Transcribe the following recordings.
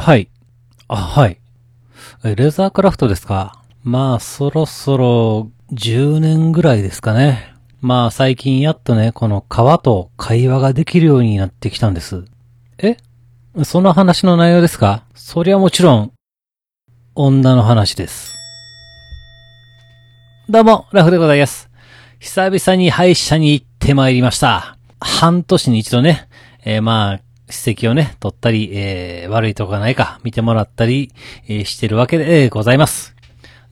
はい。あ、はい。えレザークラフトですか？まあ、そろそろ10年ぐらいですかね。まあ、最近やっとね、この川と会話ができるようになってきたんです。え？その話の内容ですか？そりゃもちろん、女の話です。どうも、ラフでございます。久々に歯医者に行ってまいりました。半年に一度ね、えーまあ、歯石をね、取ったり、えー悪いとこがないか見てもらったり、えーしてるわけで、えーございます。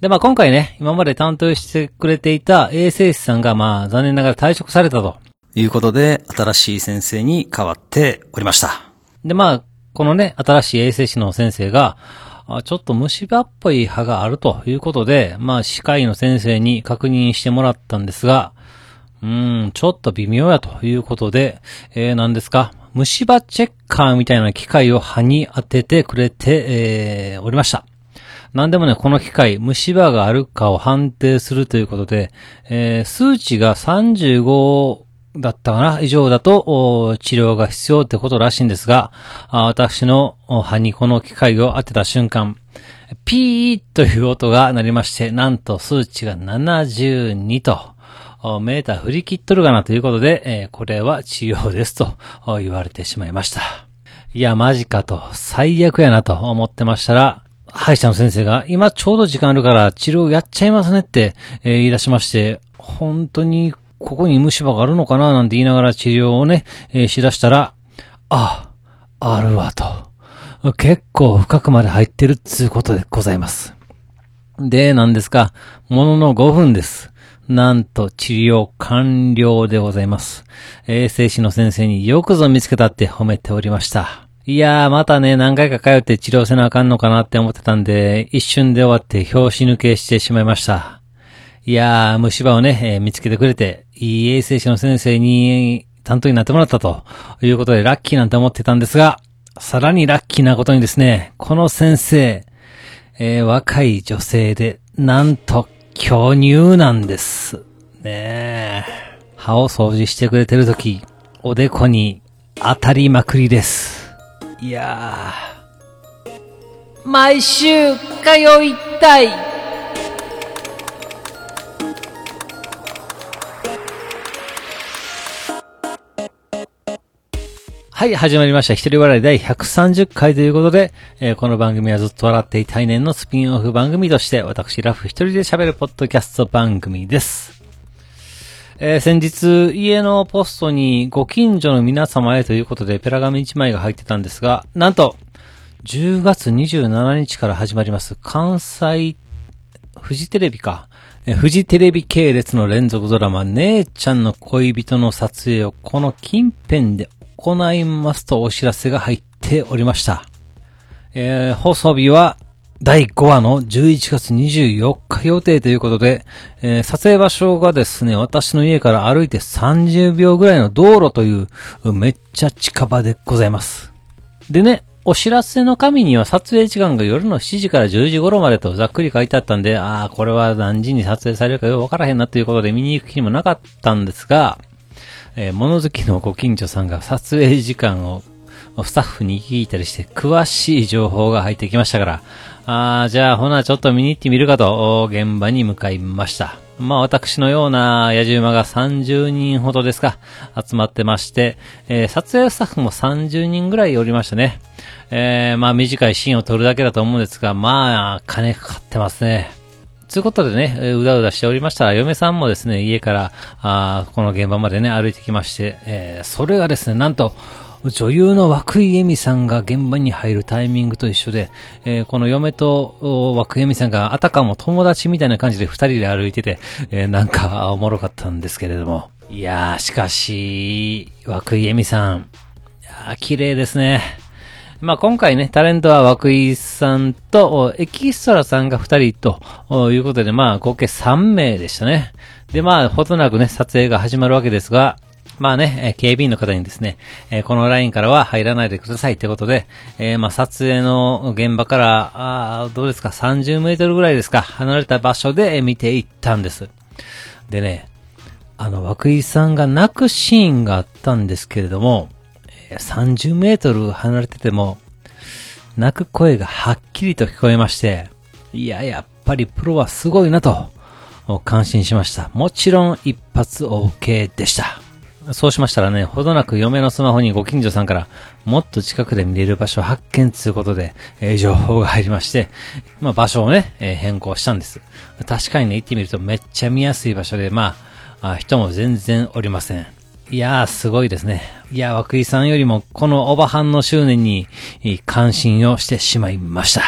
で、まあ今回ね、今まで担当してくれていた衛生士さんが、まあ残念ながら退職されたと。いうことで、新しい先生に変わっておりました。で、まあ、このね、新しい衛生士の先生が、あちょっと虫歯っぽい歯があるということで、まあ、歯科医の先生に確認してもらったんですが、うーん、ちょっと微妙やということで、えー、何ですか？虫歯チェッカーみたいな機械を歯に当ててくれて、えー、おりました。なんでもね、この機械、虫歯があるかを判定するということで、えー数値が35だったかな以上だと、治療が必要ってことらしいんですが、私の歯にこの機械を当てた瞬間、ピーという音が鳴りまして、なんと数値が72と、メーター振り切っとるかなということで、えーこれは治療ですと言われてしまいました。いや、マジかと、最悪やなと思ってましたら、歯医者の先生が、今ちょうど時間あるから治療やっちゃいますねって、えー言い出しまして、本当にここに虫歯があるのかななんて言いながら治療をね、えーしだしたら、あ、あるわと。結構深くまで入ってるっつうことでございます。で、なんですか、ものの5分です。なんと治療完了でございます。衛生士の先生によくぞ見つけたって褒めておりました。いやー、またね、何回か通って治療せなあかんのかなって思ってたんで、一瞬で終わって拍子抜けしてしまいました。いやー、虫歯をね、えー見つけてくれて、いい衛生士の先生に担当になってもらったということでラッキーなんて思ってたんですが、さらにラッキーなことにですね、この先生、えー若い女性で、なんと、巨乳なんです。ねえ。歯を掃除してくれてるとき、おでこに当たりまくりです。いやー。毎週通いたい。はい、始まりました。一人笑い第130回ということで、えーこの番組はずっと笑っていたい年のスピンオフ番組として、私、ラフ一人で喋るポッドキャスト番組です。えー先日、家のポストにご近所の皆様へということで、ペラ紙1枚が入ってたんですが、なんと、10月27日から始まります、関西、フジテレビか。えフジテレビ系列の連続ドラマ、姉ちゃんの恋人の撮影をこの近辺で行いますとお知らせが入っておりました。えー放送日は第5話の11月24日予定ということで、えー撮影場所がですね、私の家から歩いて30秒ぐらいの道路という、めっちゃ近場でございます。でね、お知らせの紙には撮影時間が夜の7時から10時頃までとざっくり書いてあったんで、ああ、これは何時に撮影されるかよくわからへんなということで見に行く気にもなかったんですが、えー物好きのご近所さんが撮影時間をスタッフに聞いたりして詳しい情報が入ってきましたから、あーじゃあほなちょっと見に行ってみるかと、現場に向かいました。まあ私のような野獣馬が30人ほどですか、集まってまして、えー撮影スタッフも30人ぐらいおりましたね。えーまあ短いシーンを撮るだけだと思うんですが、まあ金かかってますね。ということでね、うだうだしておりましたら、嫁さんもですね、家から、あこの現場までね、歩いてきまして、えーそれがですね、なんと、女優の涌井絵美さんが現場に入るタイミングと一緒で、えーこの嫁とお涌井絵美さんがあたかも友達みたいな感じで二人で歩いてて、えーなんかおもろかったんですけれども。いやー、しかし、涌井絵美さん、いやー綺麗ですね。まあ今回ね、タレントは涌井さんと、エキストラさんが2人ということで、まあ合計3名でしたね。で、まあ、ほどなくね、撮影が始まるわけですが、まあね、警備員の方にですね、このラインからは入らないでくださいってことで、えーまあ撮影の現場から、あどうですか、30メートルぐらいですか、離れた場所で見ていったんです。でね、あの、涌井さんが泣くシーンがあったんですけれども、30メートル離れてても、泣く声がはっきりと聞こえまして、いや、やっぱりプロはすごいなと、感心しました。もちろん一発 OK でした。そうしましたらね、ほどなく嫁のスマホにご近所さんから、もっと近くで見れる場所を発見ということで、えー情報が入りまして、まあ場所をね、えー変更したんです。確かにね、行ってみるとめっちゃ見やすい場所で、まあ、あ人も全然おりません。いやー、すごいですね。いやー、涌井さんよりも、このおばはんの執念に、えー感心をしてしまいました。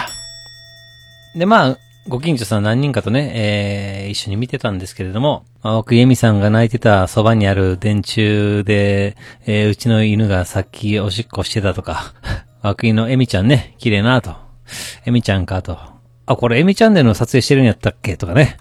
で、まあ、ご近所さん何人かとね、えー一緒に見てたんですけれども、まあ奥由美さんが泣いてたそばにある電柱で、えーうちの犬がさっきおしっこしてたとか、奥井のエミちゃんね、綺麗なと。エミちゃんかと。あ、これエミチャンネルの撮影してるんやったっけ？とかね。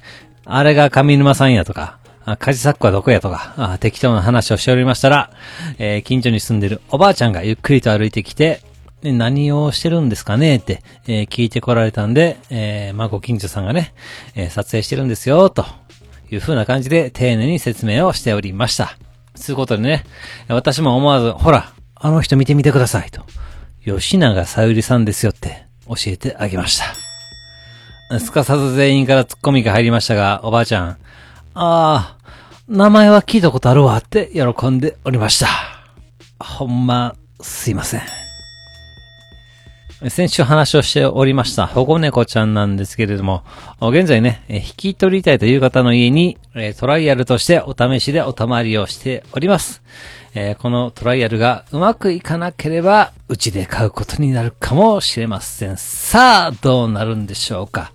あれが上沼さんやとか。あ、カジサックはどこやとか、適当な話をしておりましたら、えー近所に住んでるおばあちゃんがゆっくりと歩いてきて、何をしてるんですかねって、えー聞いてこられたんで、えーまあ、ご近所さんがね、え撮影してるんですよ、という風な感じで丁寧に説明をしておりました。つうことでね、私も思わず、ほら、あの人見てみてください、と。吉永さゆりさんですよって教えてあげました。すかさず全員からツッコミが入りましたが、おばあちゃん、ああ、名前は聞いたことあるわって喜んでおりました。ほんま、すいません。先週話をしておりました保護猫ちゃんなんですけれども、現在ね、引き取りたいという方の家に、トライアルとしてお試しでお泊まりをしております。このトライアルがうまくいかなければ、うちで買うことになるかもしれません。さあ、どうなるんでしょうか。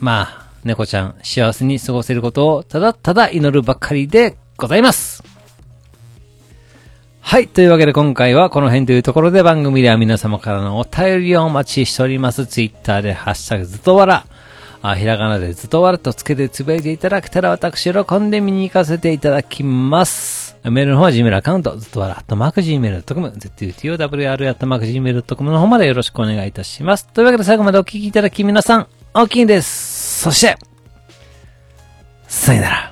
まあ、猫ちゃん幸せに過ごせることをただただ祈るばかりでございます。はい。というわけで今回はこの辺というところで番組では皆様からのお便りをお待ちしております。ツイッターでハッシュタグずっとわら、あひらがなでずっとわらとつけてつぶやいていただけたら私喜んで見に行かせていただきます。メールの方は Gmail アカウント、ずっとわら、アットマーク Gmail.com、zutowr アットマーク Gmail.com の方までよろしくお願いいたします。というわけで最後までお聞きいただき皆さん、大きいです。そして、さよなら。